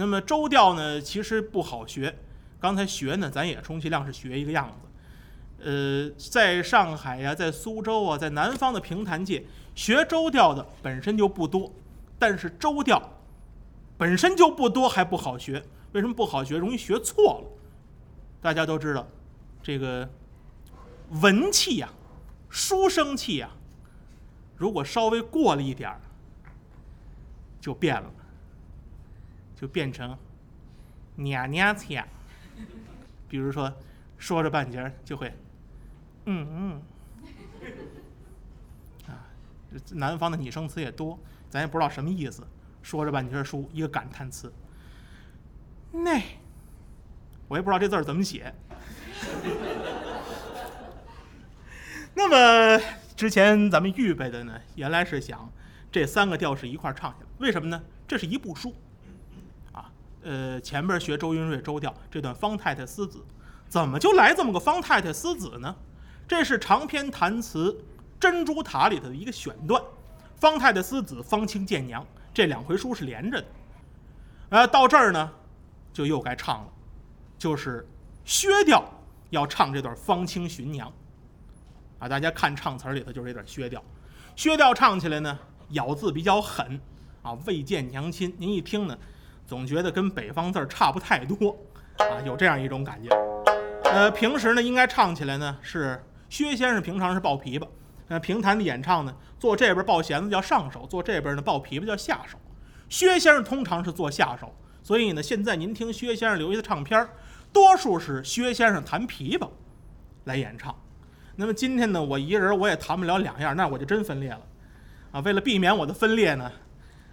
那么周调呢，其实不好学。刚才学呢，咱也充其量是学一个样子。呃，在上海呀，在苏州啊，在南方的评弹界，学周调的本身就不多。但是周调本身就不多，还不好学。为什么不好学？容易学错了。大家都知道，这个文气呀、书生气呀，如果稍微过了一点儿，就变了，就变成娘娘腔。比如说，说着半截就会，嗯嗯，啊，南方的拟声词也多，咱也不知道什么意思。说着半截书，一个感叹词，那，我也不知道这字儿怎么写。那么之前咱们预备的呢，原来是想这三个调式一块唱下来，为什么呢？这是一部书，呃，前边学周云瑞周调这段方太太思子，怎么就来这么个方太太思子呢？这是长篇弹词《珍珠塔》里头的一个选段，方太太思子，方清见娘，这两回书是连着的。呃，到这儿呢，就又该唱了，就是薛调要唱这段方清寻娘。啊，大家看唱词里头就是这段薛调，薛调唱起来呢，咬字比较狠，啊，未见娘亲，您一听呢，总觉得跟北方字儿差不太多，啊，有这样一种感觉。呃，平时呢，应该唱起来呢是薛先生平常是抱琵琶，呃，评弹的演唱呢，坐这边抱弦子叫上手，坐这边呢抱琵琶叫下手。薛先生通常是做下手，所以呢，现在您听薛先生留下的唱片儿，多数是薛先生弹琵琶来演唱。那么今天呢，我一人我也弹不了两样，那我就真分裂了，啊！为了避免我的分裂呢，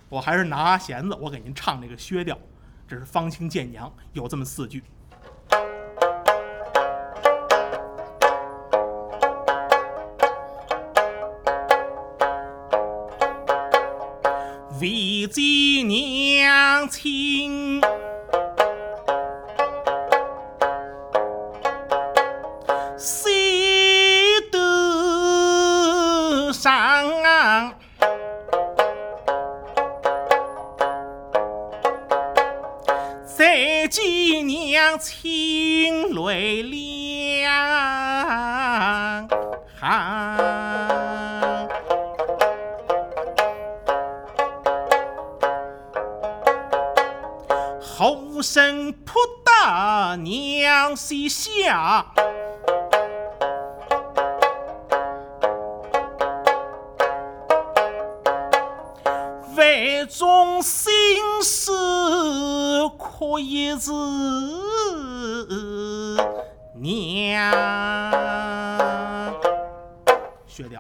我还是拿弦子，我给您唱这个薛调，这是《方清见娘》，有这么四句。未见娘亲。谁都上，再见娘亲泪两行。后生扑打娘膝下。为中心事可以是娘，学掉。